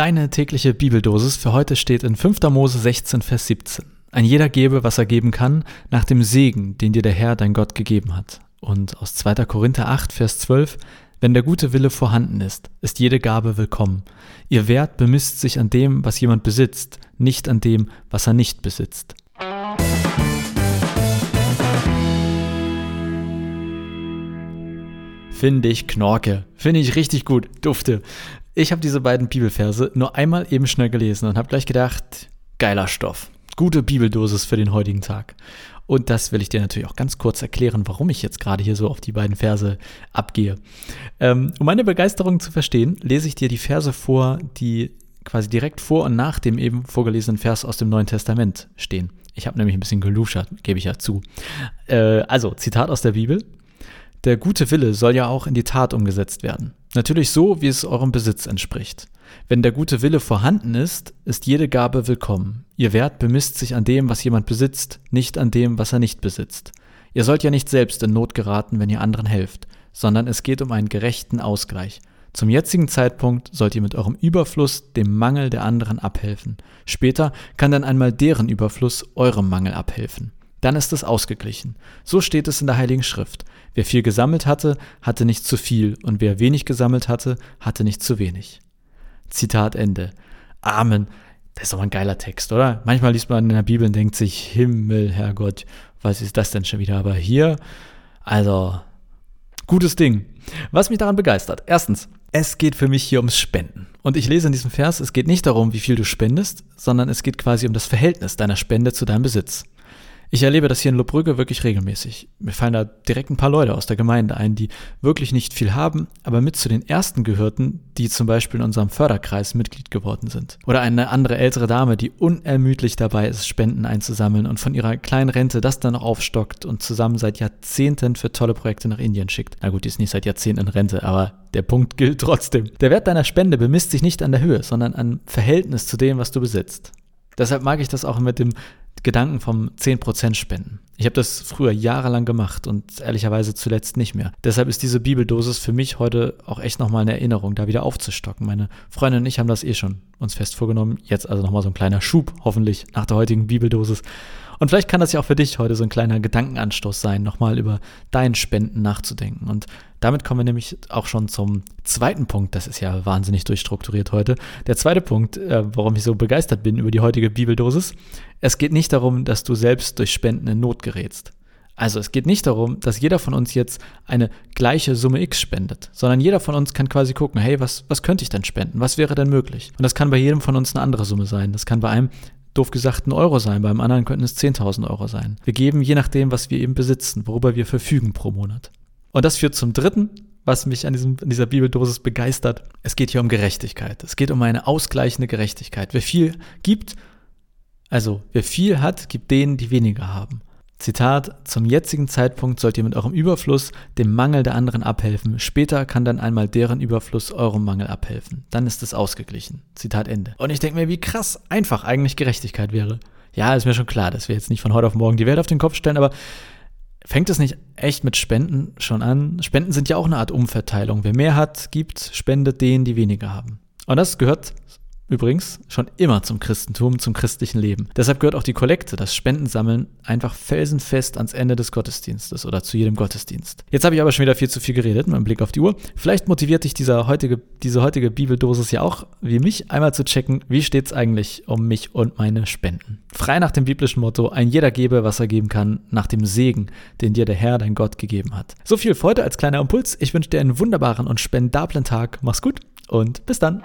Deine tägliche Bibeldosis für heute steht in 5. Mose 16, Vers 17. Ein jeder gebe, was er geben kann, nach dem Segen, den dir der Herr, dein Gott, gegeben hat. Und aus 2. Korinther 8, Vers 12. Wenn der gute Wille vorhanden ist, ist jede Gabe willkommen. Ihr Wert bemisst sich an dem, was jemand besitzt, nicht an dem, was er nicht besitzt. Finde ich Knorke. Finde ich richtig gut. Dufte. Ich habe diese beiden Bibelverse nur einmal eben schnell gelesen und habe gleich gedacht, geiler Stoff. Gute Bibeldosis für den heutigen Tag. Und das will ich dir natürlich auch ganz kurz erklären, warum ich jetzt gerade hier so auf die beiden Verse abgehe. Ähm, um meine Begeisterung zu verstehen, lese ich dir die Verse vor, die quasi direkt vor und nach dem eben vorgelesenen Vers aus dem Neuen Testament stehen. Ich habe nämlich ein bisschen geluschert, gebe ich ja zu. Äh, also, Zitat aus der Bibel. Der gute Wille soll ja auch in die Tat umgesetzt werden. Natürlich so, wie es eurem Besitz entspricht. Wenn der gute Wille vorhanden ist, ist jede Gabe willkommen. Ihr Wert bemisst sich an dem, was jemand besitzt, nicht an dem, was er nicht besitzt. Ihr sollt ja nicht selbst in Not geraten, wenn ihr anderen helft, sondern es geht um einen gerechten Ausgleich. Zum jetzigen Zeitpunkt sollt ihr mit eurem Überfluss dem Mangel der anderen abhelfen. Später kann dann einmal deren Überfluss eurem Mangel abhelfen dann ist es ausgeglichen. So steht es in der Heiligen Schrift. Wer viel gesammelt hatte, hatte nicht zu viel, und wer wenig gesammelt hatte, hatte nicht zu wenig. Zitat Ende. Amen. Das ist doch ein geiler Text, oder? Manchmal liest man in der Bibel und denkt sich, Himmel, Herrgott, was ist das denn schon wieder? Aber hier, also, gutes Ding. Was mich daran begeistert. Erstens, es geht für mich hier ums Spenden. Und ich lese in diesem Vers, es geht nicht darum, wie viel du spendest, sondern es geht quasi um das Verhältnis deiner Spende zu deinem Besitz. Ich erlebe das hier in Lobbrügge wirklich regelmäßig. Mir fallen da direkt ein paar Leute aus der Gemeinde ein, die wirklich nicht viel haben, aber mit zu den ersten gehörten, die zum Beispiel in unserem Förderkreis Mitglied geworden sind. Oder eine andere ältere Dame, die unermüdlich dabei ist, Spenden einzusammeln und von ihrer kleinen Rente das dann noch aufstockt und zusammen seit Jahrzehnten für tolle Projekte nach Indien schickt. Na gut, die ist nicht seit Jahrzehnten in Rente, aber der Punkt gilt trotzdem. Der Wert deiner Spende bemisst sich nicht an der Höhe, sondern am Verhältnis zu dem, was du besitzt. Deshalb mag ich das auch mit dem Gedanken vom 10% Spenden. Ich habe das früher jahrelang gemacht und ehrlicherweise zuletzt nicht mehr. Deshalb ist diese Bibeldosis für mich heute auch echt nochmal eine Erinnerung, da wieder aufzustocken. Meine Freundin und ich haben das eh schon uns fest vorgenommen. Jetzt also nochmal so ein kleiner Schub, hoffentlich nach der heutigen Bibeldosis. Und vielleicht kann das ja auch für dich heute so ein kleiner Gedankenanstoß sein, nochmal über dein Spenden nachzudenken. Und damit kommen wir nämlich auch schon zum zweiten Punkt. Das ist ja wahnsinnig durchstrukturiert heute. Der zweite Punkt, äh, warum ich so begeistert bin über die heutige Bibeldosis. Es geht nicht darum, dass du selbst durch Spenden in Not gerätst. Also es geht nicht darum, dass jeder von uns jetzt eine gleiche Summe X spendet, sondern jeder von uns kann quasi gucken, hey, was, was könnte ich denn spenden? Was wäre denn möglich? Und das kann bei jedem von uns eine andere Summe sein. Das kann bei einem doof gesagt ein Euro sein, beim anderen könnten es 10.000 Euro sein. Wir geben je nachdem, was wir eben besitzen, worüber wir verfügen pro Monat. Und das führt zum dritten, was mich an, diesem, an dieser Bibeldosis begeistert. Es geht hier um Gerechtigkeit. Es geht um eine ausgleichende Gerechtigkeit. Wer viel gibt, also wer viel hat, gibt denen, die weniger haben. Zitat, zum jetzigen Zeitpunkt sollt ihr mit eurem Überfluss dem Mangel der anderen abhelfen. Später kann dann einmal deren Überfluss eurem Mangel abhelfen. Dann ist es ausgeglichen. Zitat Ende. Und ich denke mir, wie krass einfach eigentlich Gerechtigkeit wäre. Ja, ist mir schon klar, dass wir jetzt nicht von heute auf morgen die Welt auf den Kopf stellen, aber fängt es nicht echt mit Spenden schon an? Spenden sind ja auch eine Art Umverteilung. Wer mehr hat, gibt, spendet denen, die weniger haben. Und das gehört übrigens schon immer zum Christentum, zum christlichen Leben. Deshalb gehört auch die Kollekte, das Spendensammeln, einfach felsenfest ans Ende des Gottesdienstes oder zu jedem Gottesdienst. Jetzt habe ich aber schon wieder viel zu viel geredet mit Blick auf die Uhr. Vielleicht motiviert dich dieser heutige, diese heutige Bibeldosis ja auch, wie mich, einmal zu checken, wie steht es eigentlich um mich und meine Spenden. Frei nach dem biblischen Motto, ein jeder gebe, was er geben kann, nach dem Segen, den dir der Herr, dein Gott, gegeben hat. So viel für heute als kleiner Impuls. Ich wünsche dir einen wunderbaren und spendablen Tag. Mach's gut und bis dann.